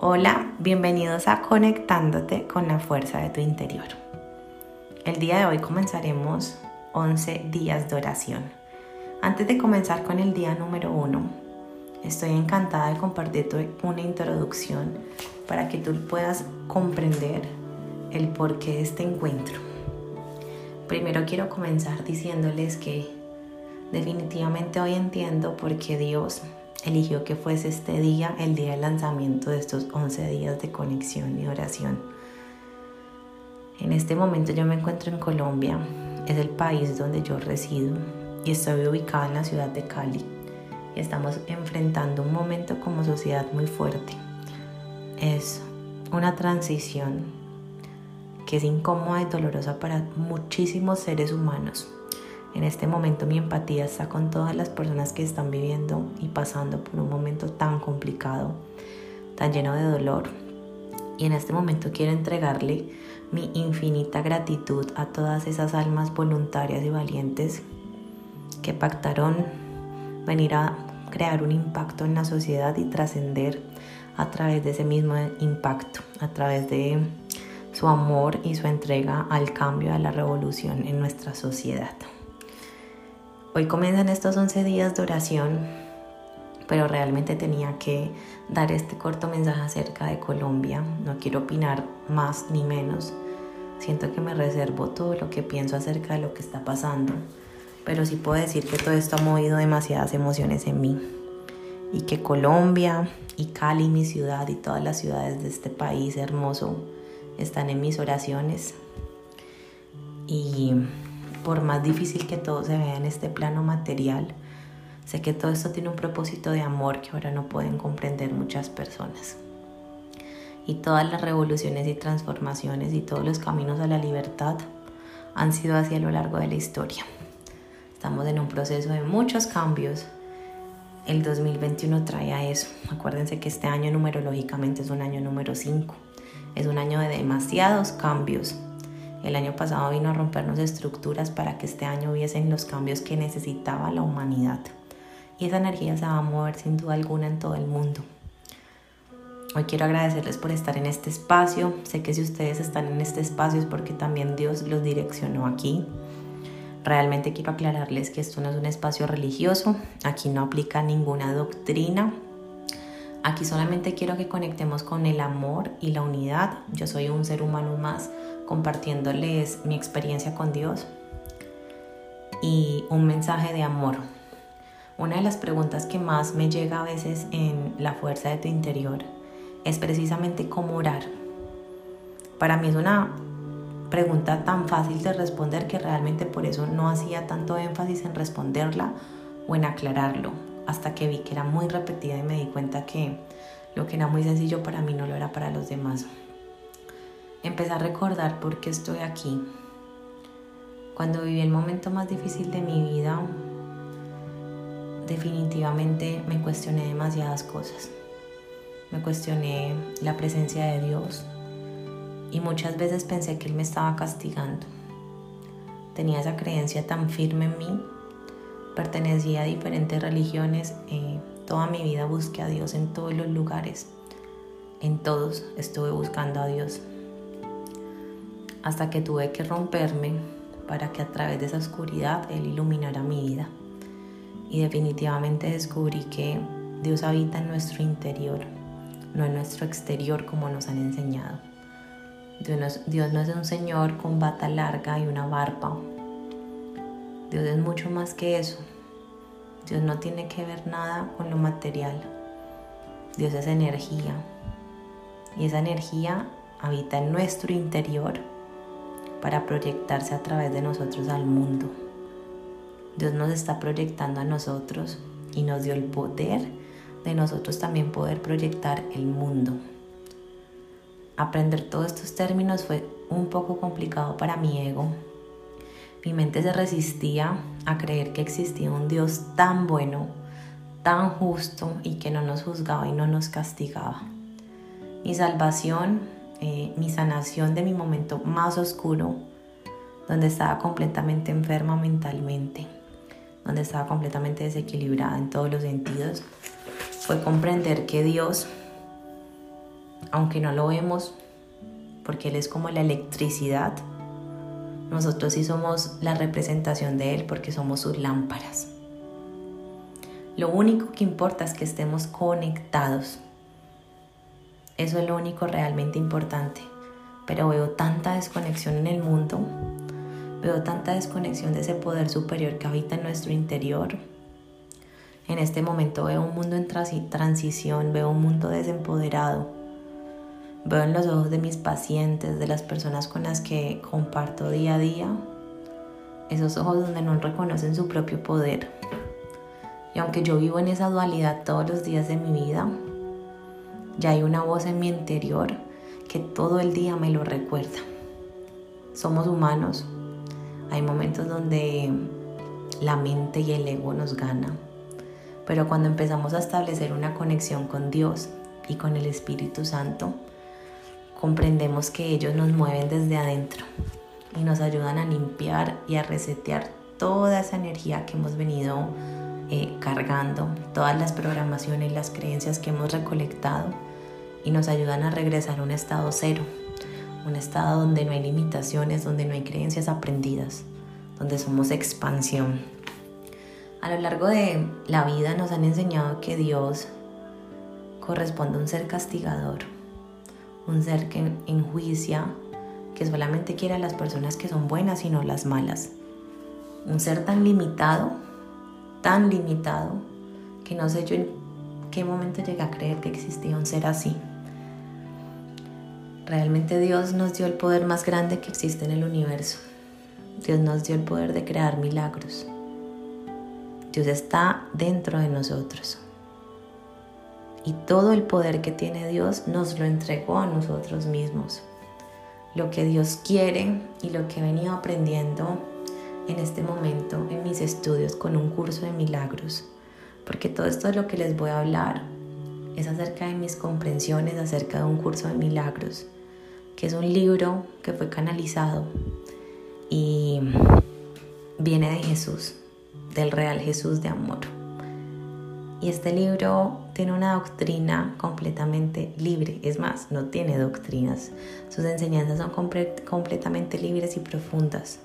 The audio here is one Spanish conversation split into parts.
Hola, bienvenidos a Conectándote con la fuerza de tu interior. El día de hoy comenzaremos 11 días de oración. Antes de comenzar con el día número 1, estoy encantada de compartirte una introducción para que tú puedas comprender el porqué de este encuentro. Primero quiero comenzar diciéndoles que definitivamente hoy entiendo por qué Dios eligió que fuese este día el día de lanzamiento de estos 11 días de conexión y oración. En este momento yo me encuentro en Colombia, es el país donde yo resido y estoy ubicada en la ciudad de Cali estamos enfrentando un momento como sociedad muy fuerte. Es una transición que es incómoda y dolorosa para muchísimos seres humanos en este momento mi empatía está con todas las personas que están viviendo y pasando por un momento tan complicado, tan lleno de dolor. Y en este momento quiero entregarle mi infinita gratitud a todas esas almas voluntarias y valientes que pactaron venir a crear un impacto en la sociedad y trascender a través de ese mismo impacto, a través de su amor y su entrega al cambio, a la revolución en nuestra sociedad. Hoy comienzan estos 11 días de oración, pero realmente tenía que dar este corto mensaje acerca de Colombia. No quiero opinar más ni menos. Siento que me reservo todo lo que pienso acerca de lo que está pasando, pero sí puedo decir que todo esto ha movido demasiadas emociones en mí y que Colombia y Cali, mi ciudad y todas las ciudades de este país hermoso están en mis oraciones. Y por más difícil que todo se vea en este plano material, sé que todo esto tiene un propósito de amor que ahora no pueden comprender muchas personas. Y todas las revoluciones y transformaciones y todos los caminos a la libertad han sido así a lo largo de la historia. Estamos en un proceso de muchos cambios. El 2021 trae a eso. Acuérdense que este año numerológicamente es un año número 5. Es un año de demasiados cambios, el año pasado vino a rompernos estructuras para que este año hubiesen los cambios que necesitaba la humanidad. Y esa energía se va a mover sin duda alguna en todo el mundo. Hoy quiero agradecerles por estar en este espacio. Sé que si ustedes están en este espacio es porque también Dios los direccionó aquí. Realmente quiero aclararles que esto no es un espacio religioso. Aquí no aplica ninguna doctrina. Aquí solamente quiero que conectemos con el amor y la unidad. Yo soy un ser humano más compartiéndoles mi experiencia con Dios y un mensaje de amor. Una de las preguntas que más me llega a veces en la fuerza de tu interior es precisamente cómo orar. Para mí es una pregunta tan fácil de responder que realmente por eso no hacía tanto énfasis en responderla o en aclararlo, hasta que vi que era muy repetida y me di cuenta que lo que era muy sencillo para mí no lo era para los demás. Empecé a recordar por qué estoy aquí. Cuando viví el momento más difícil de mi vida, definitivamente me cuestioné demasiadas cosas. Me cuestioné la presencia de Dios y muchas veces pensé que Él me estaba castigando. Tenía esa creencia tan firme en mí, pertenecía a diferentes religiones, eh, toda mi vida busqué a Dios en todos los lugares, en todos estuve buscando a Dios hasta que tuve que romperme para que a través de esa oscuridad Él iluminara mi vida. Y definitivamente descubrí que Dios habita en nuestro interior, no en nuestro exterior como nos han enseñado. Dios no, es un Señor con bata larga y una barba. Dios es mucho más que eso. Dios no tiene que ver nada con lo material. Dios es energía. Y esa energía habita en nuestro interior para proyectarse a través de nosotros al mundo. Dios nos está proyectando a nosotros y nos dio el poder de nosotros también poder proyectar el mundo. Aprender todos estos términos fue un poco complicado para mi ego. Mi mente se resistía a creer que existía un Dios tan bueno, tan justo y que no nos juzgaba y no nos castigaba. Mi salvación eh, mi sanación de mi momento más oscuro, donde estaba completamente enferma mentalmente, donde estaba completamente desequilibrada en todos los sentidos, fue comprender que Dios aunque no lo vemos, porque Él es como la electricidad, nosotros sí somos la representación de Él porque somos sus lámparas. Lo único que importa es que estemos conectados. Eso es lo único realmente importante. Pero veo tanta desconexión en el mundo, veo tanta desconexión de ese poder superior que habita en nuestro interior. En este momento veo un mundo en transición, veo un mundo desempoderado Veo en los ojos de mis pacientes, de las personas con las que comparto día a día, esos ojos donde no reconocen su propio poder. Y aunque yo vivo en esa dualidad todos los días de mi vida, ya hay una voz en mi interior que todo el día me lo recuerda. Somos humanos. Hay momentos donde la mente y el ego nos ganan. Pero cuando empezamos a establecer una conexión con Dios y con el Espíritu Santo, comprendemos que ellos nos mueven desde adentro y nos ayudan a limpiar y a resetear toda esa energía que hemos venido eh, cargando, todas las programaciones, las creencias que hemos recolectado y nos ayudan a regresar a un estado cero, un estado donde no hay limitaciones, donde no hay creencias aprendidas, donde somos expansión. A lo largo de la vida nos han enseñado que Dios corresponde a un ser castigador, un ser que enjuicia, que solamente quiere a las personas que son buenas y no las malas. Un ser tan limitado, tan limitado, que no sé yo en qué momento llegué a creer que existía un ser así. Realmente Dios nos dio el poder más grande que existe en el universo. Dios nos dio el poder de crear milagros. Dios está dentro de nosotros y todo el poder que tiene Dios nos lo entregó a nosotros mismos. Lo que Dios quiere y lo que he venido aprendiendo en este momento en mis estudios con un curso de milagros, porque todo esto es lo que les voy a hablar es acerca de mis comprensiones acerca de un curso de milagros, que es un libro que fue canalizado y viene de Jesús, del real Jesús de amor. Y este libro tiene una doctrina completamente libre. Es más, no tiene doctrinas. Sus enseñanzas son completamente libres y profundas.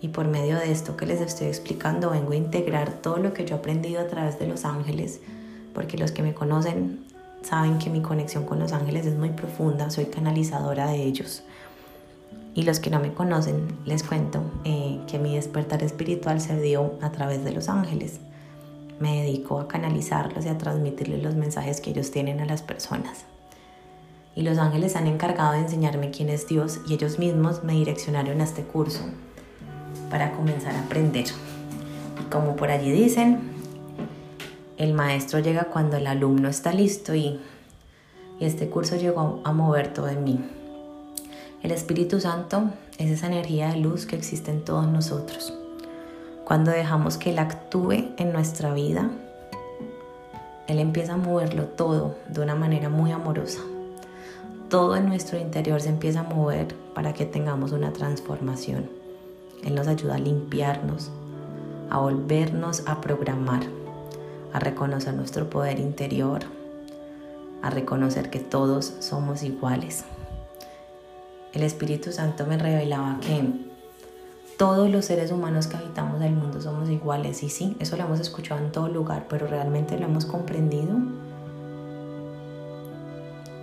Y por medio de esto que les estoy explicando, vengo a integrar todo lo que yo he aprendido a través de los ángeles, porque los que me conocen saben que mi conexión con los ángeles es muy profunda, soy canalizadora de ellos. Y los que no me conocen, les cuento eh, que mi despertar espiritual se dio a través de los ángeles me dedico a canalizarlos y a transmitirles los mensajes que ellos tienen a las personas. Y los ángeles han encargado de enseñarme quién es Dios y ellos mismos me direccionaron a este curso para comenzar a aprender. Y como por allí dicen, el maestro llega cuando el alumno está listo y, este curso llegó a mover todo en mí. El Espíritu Santo es esa energía de luz que existe en todos nosotros cuando dejamos que Él actúe en nuestra vida, Él empieza a moverlo todo de una manera muy amorosa. Todo en nuestro interior se empieza a mover para que tengamos una transformación. Él nos ayuda a limpiarnos, a volvernos a programar, a reconocer nuestro poder interior, a reconocer que todos somos iguales. El Espíritu Santo me revelaba que todos los seres humanos que habitamos el mundo somos iguales. Y sí, eso lo hemos escuchado en todo lugar, pero realmente lo hemos comprendido.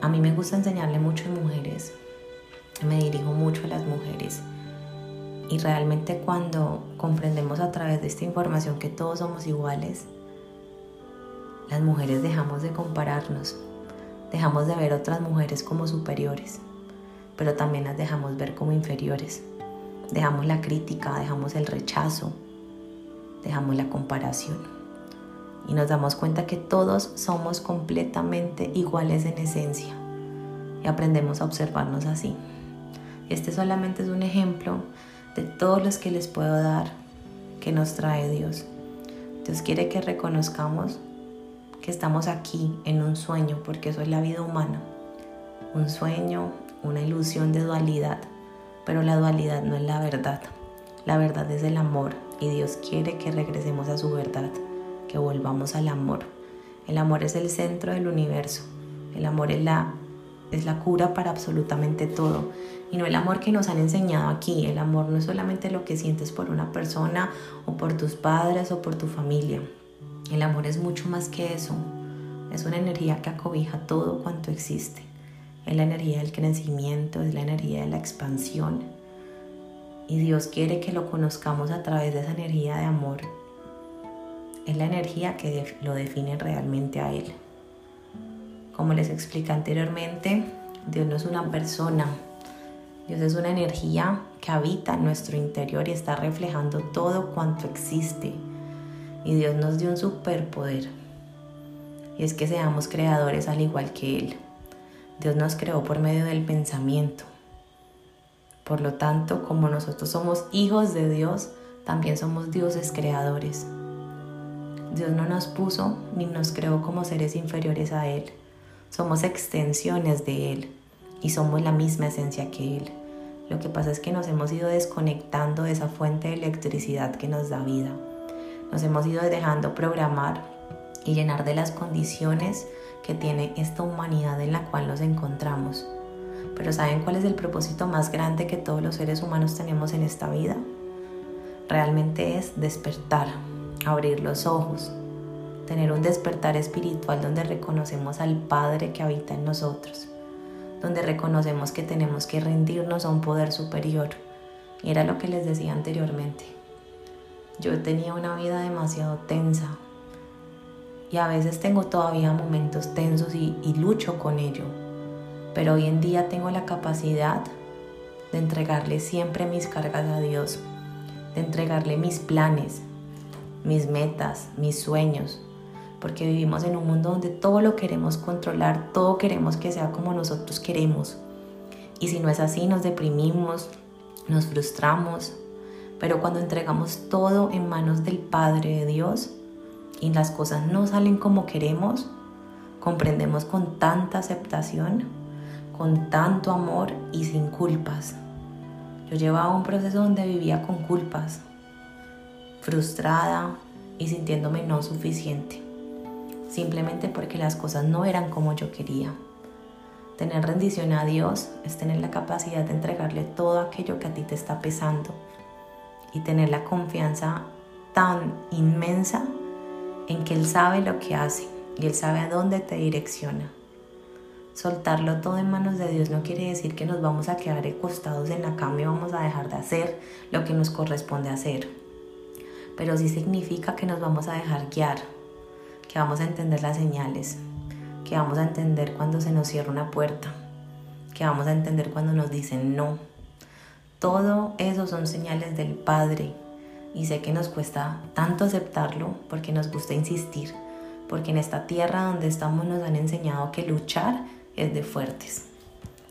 A mí me gusta enseñarle mucho a mujeres. Me dirijo mucho a las mujeres. Y realmente cuando comprendemos a través de esta información que todos somos iguales, las mujeres dejamos de compararnos, dejamos de ver otras mujeres como superiores, pero también las dejamos ver como inferiores. Dejamos la crítica, dejamos el rechazo, dejamos la comparación. Y nos damos cuenta que todos somos completamente iguales en esencia. Y aprendemos a observarnos así. Este solamente es un ejemplo de todos los que les puedo dar que nos trae Dios. Dios quiere que reconozcamos que estamos aquí en un sueño, porque eso es la vida humana. Un sueño, una ilusión de dualidad pero la dualidad no es la verdad. La verdad es el amor y Dios quiere que regresemos a su verdad, que volvamos al amor. El amor es el centro del universo. El amor es la es la cura para absolutamente todo. Y no el amor que nos han enseñado aquí. El amor no es solamente lo que sientes por una persona o por tus padres o por tu familia. El amor es mucho más que eso. Es una energía que acobija todo cuanto existe. Es la energía del crecimiento, es la energía de la expansión. Y Dios quiere que lo conozcamos a través de esa energía de amor. Es la energía que lo define realmente a Él. Como les expliqué anteriormente, Dios no es una persona, Dios es una energía que habita en nuestro interior y está reflejando todo cuanto existe. Y Dios nos dio un superpoder. Y es que seamos creadores al igual que Él. Dios nos creó por medio del pensamiento. Por lo tanto, como nosotros somos hijos de Dios, también somos dioses creadores. Dios no nos puso ni nos creó como seres inferiores a Él. Somos extensiones de Él y somos la misma esencia que Él. Lo que pasa es que nos hemos ido desconectando de esa fuente de electricidad que nos da vida. Nos hemos ido dejando programar y llenar de las condiciones que tiene esta humanidad en la cual nos encontramos. Pero ¿saben cuál es el propósito más grande que todos los seres humanos tenemos en esta vida? Realmente es despertar, abrir los ojos, tener un despertar espiritual donde reconocemos al Padre que habita en nosotros, donde reconocemos que tenemos que rendirnos a un poder superior. Era lo que les decía anteriormente. Yo tenía una vida demasiado tensa. Y a veces tengo todavía momentos tensos y, lucho con ello, pero hoy en día tengo la capacidad de entregarle siempre mis cargas a Dios, de entregarle mis planes, mis metas, mis sueños, porque vivimos en un mundo donde todo lo queremos controlar, todo queremos que sea como nosotros queremos. Y si no es así, nos deprimimos, nos frustramos, pero cuando entregamos todo en manos del Padre de Dios y las cosas no salen como queremos, comprendemos con tanta aceptación, con tanto amor y sin culpas. Yo llevaba un proceso donde vivía con culpas, frustrada y sintiéndome no suficiente simplemente porque las cosas no eran como yo quería. Tener rendición a Dios es tener la capacidad de entregarle todo aquello que a ti te está pesando y tener la confianza tan inmensa en que Él sabe lo que hace y Él sabe a dónde te direcciona. Soltarlo todo en manos de Dios no quiere decir que nos vamos a quedar acostados en la cama y vamos a dejar de hacer lo que nos corresponde hacer. Pero sí significa que nos vamos a dejar guiar que vamos a entender las señales, que vamos a entender cuando se nos cierra una puerta, que vamos a entender cuando nos dicen no. Todo eso son señales del Padre y sé que nos cuesta tanto aceptarlo porque nos gusta insistir, porque en esta tierra donde estamos nos han enseñado que luchar es de fuertes.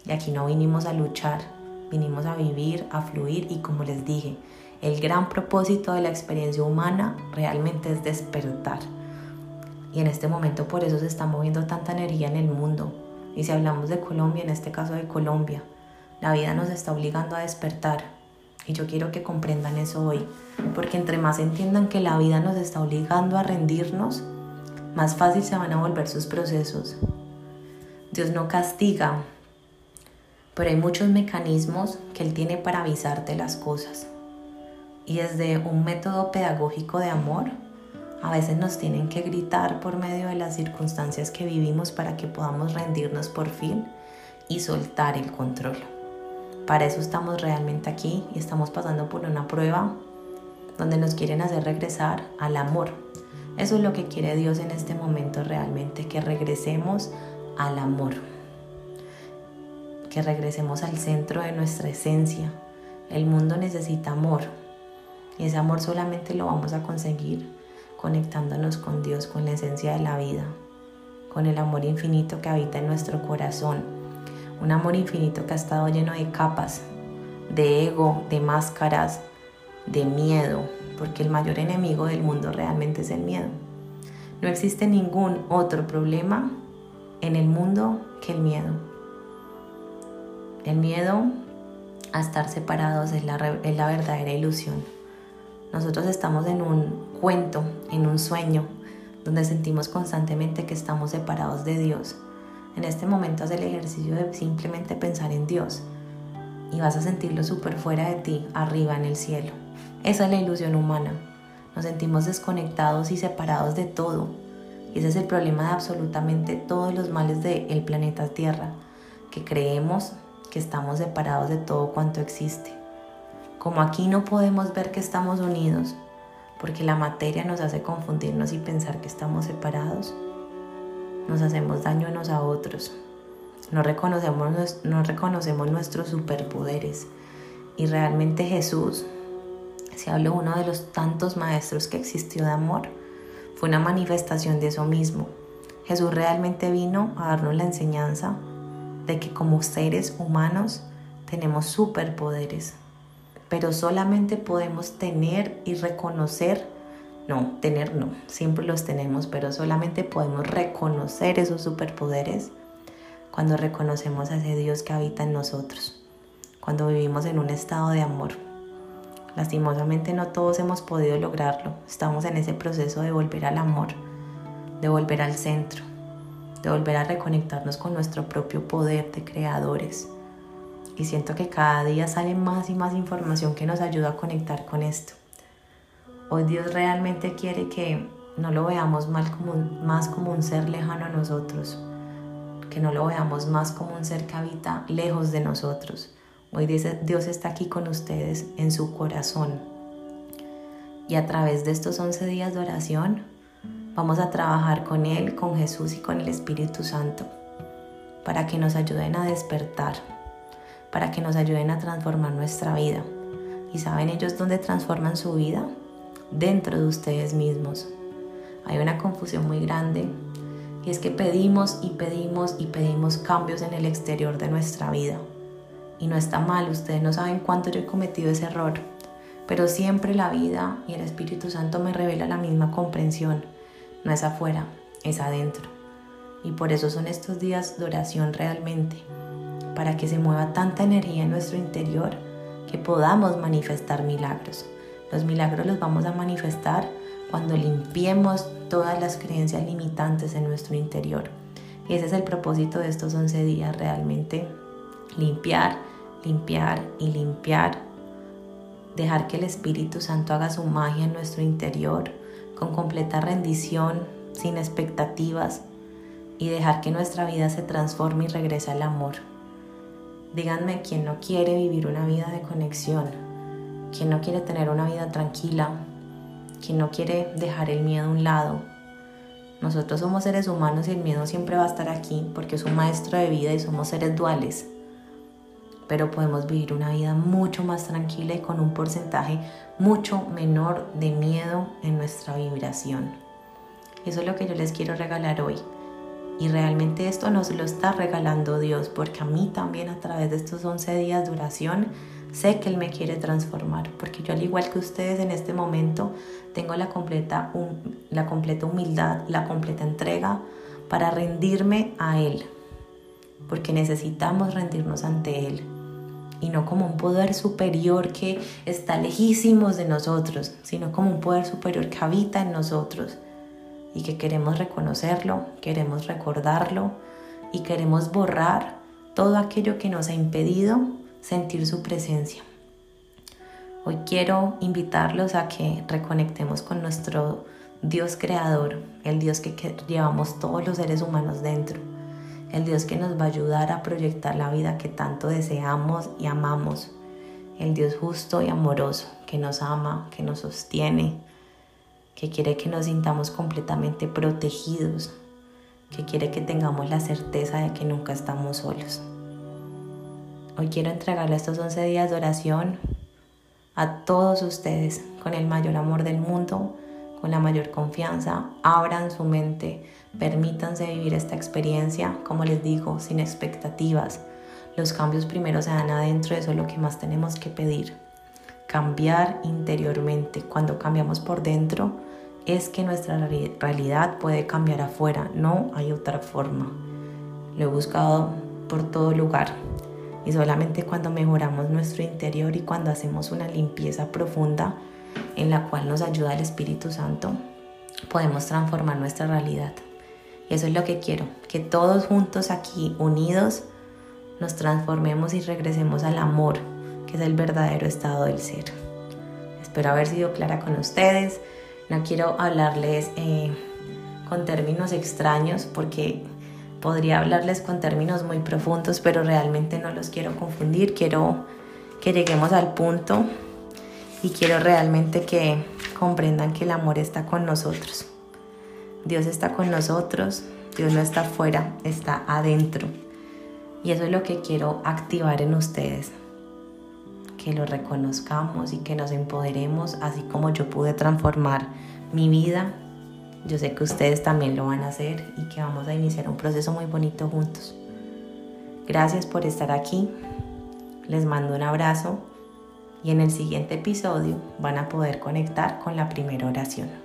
Y aquí no vinimos a luchar, vinimos a vivir, a fluir y como les dije, el gran propósito de la experiencia humana realmente es despertar y en este momento por eso se está moviendo tanta energía en el mundo. Y si hablamos de Colombia, en este caso de Colombia, la vida nos está obligando a despertar. Y yo quiero que comprendan eso hoy, porque entre más entiendan que la vida nos está obligando a rendirnos, más fácil se van a volver sus procesos. Dios no castiga, pero hay muchos mecanismos que Él tiene para avisarte las cosas. Y desde un método pedagógico de amor, a veces nos tienen que gritar por medio de las circunstancias que vivimos para que podamos rendirnos por fin y soltar el control. Para eso estamos realmente aquí y estamos pasando por una prueba donde nos quieren hacer regresar al amor. Eso es lo que quiere Dios en este momento realmente, que regresemos al amor, que regresemos al centro de nuestra esencia. El mundo necesita amor y ese amor solamente lo vamos a conseguir conectándonos con Dios, con la esencia de la vida, con el amor infinito que habita en nuestro corazón. Un amor infinito que ha estado lleno de capas, de ego, de máscaras, de miedo, porque el mayor enemigo del mundo realmente es el miedo. No existe ningún otro problema en el mundo que el miedo. El miedo a estar separados es la, es la verdadera ilusión. Nosotros estamos en un cuento, en un sueño, donde sentimos constantemente que estamos separados de Dios. En este momento haz el ejercicio de simplemente pensar en Dios y vas a sentirlo súper fuera de ti, arriba en el cielo. Esa es la ilusión humana. Nos sentimos desconectados y separados de todo. Y ese es el problema de absolutamente todos los males del planeta Tierra, que creemos que estamos separados de todo cuanto existe. Como aquí no podemos ver que estamos unidos, porque la materia nos hace confundirnos y pensar que estamos separados, nos hacemos daño unos a otros. No reconocemos, no reconocemos nuestros superpoderes. Y realmente Jesús, si hablo uno de los tantos maestros que existió de amor, fue una manifestación de eso mismo. Jesús realmente vino a darnos la enseñanza de que como seres humanos tenemos superpoderes, pero solamente podemos tener y reconocer, no, tener no, siempre los tenemos, pero solamente podemos reconocer esos superpoderes cuando reconocemos a ese Dios que habita en nosotros, cuando vivimos en un estado de amor. Lastimosamente no todos hemos podido lograrlo, estamos en ese proceso de volver al amor, de volver al centro, de volver a reconectarnos con nuestro propio poder de creadores. Y siento que cada día sale más y más información que nos ayuda a conectar con esto. Hoy Dios realmente quiere que no lo veamos más como más como un ser lejano a nosotros, que no lo veamos más como un ser que habita lejos de nosotros. Hoy Dios está aquí con ustedes en su corazón. Y a través de estos 11 días de oración, vamos a trabajar con Él, con Jesús y con el Espíritu Santo, para que nos ayuden a despertar, para que nos ayuden a transformar nuestra vida. ¿Y saben ellos dónde transforman su vida? Dentro de ustedes mismos. Hay una confusión muy grande y es que pedimos y pedimos y pedimos cambios en el exterior de nuestra vida. Y no está mal, ustedes no saben cuánto yo he cometido ese error. Pero siempre la vida y el Espíritu Santo me revela la misma comprensión. No es afuera, es adentro. Y por eso son estos días de oración realmente. Para que se mueva tanta energía en nuestro interior que podamos manifestar milagros. Los milagros los vamos a manifestar cuando limpiemos todas las creencias limitantes en nuestro interior. Y ese es el propósito de estos 11 días, realmente limpiar, limpiar y limpiar. Dejar que el Espíritu Santo haga su magia en nuestro interior con completa rendición, sin expectativas y dejar que nuestra vida se transforme y regrese al amor. Díganme quién no quiere vivir una vida de conexión, quién no quiere tener una vida tranquila, quien no quiere dejar el miedo a un lado. Nosotros somos seres humanos y el miedo siempre va a estar aquí porque es un maestro de vida y somos seres duales. Pero podemos vivir una vida mucho más tranquila y con un porcentaje mucho menor de miedo en nuestra vibración. Eso es lo que yo les quiero regalar hoy. Y realmente esto nos lo está regalando Dios, porque a mí también a través de estos 11 días de duración sé que Él me quiere transformar, porque yo al igual que ustedes en este momento tengo la completa, la completa humildad, la completa entrega para rendirme a Él, porque necesitamos rendirnos ante Él y no como un poder superior que está lejísimos de nosotros, sino como un poder superior que habita en nosotros y que queremos reconocerlo, queremos recordarlo y queremos borrar todo aquello que nos ha impedido sentir su presencia. Hoy quiero invitarlos a que reconectemos con nuestro Dios creador, el Dios que, llevamos todos los seres humanos dentro, el Dios que nos va a ayudar a proyectar la vida que tanto deseamos y amamos, el Dios justo y amoroso que nos ama, que nos sostiene, que quiere que nos sintamos completamente protegidos, que quiere que tengamos la certeza de que nunca estamos solos. Hoy quiero entregarle estos 11 días de oración a todos ustedes con el mayor amor del mundo, con la mayor confianza. Abran su mente, permítanse vivir esta experiencia, como les digo, sin expectativas. Los cambios primero se dan adentro, eso es lo que más tenemos que pedir. Cambiar interiormente. Cuando cambiamos por dentro, es que nuestra realidad puede cambiar afuera, no hay otra forma. Lo he buscado por todo lugar y solamente cuando mejoramos nuestro interior y cuando hacemos una limpieza profunda en la cual nos ayuda el Espíritu Santo, podemos transformar nuestra realidad. Y eso es lo que quiero, que todos juntos aquí, unidos, nos transformemos y regresemos al amor, que es el verdadero estado del ser. Espero haber sido clara con ustedes. No quiero hablarles eh, con términos extraños porque podría hablarles con términos muy profundos, pero realmente no los quiero confundir. Quiero que lleguemos al punto y quiero realmente que comprendan que el amor está con nosotros. Dios está con nosotros, Dios no está afuera, está adentro. Y eso es lo que quiero activar en ustedes. Que lo reconozcamos y que nos empoderemos, así como yo pude transformar mi vida. Yo sé que ustedes también lo van a hacer y que vamos a iniciar un proceso muy bonito juntos. Gracias por estar aquí. Les mando un abrazo y en el siguiente episodio van a poder conectar con la primera oración.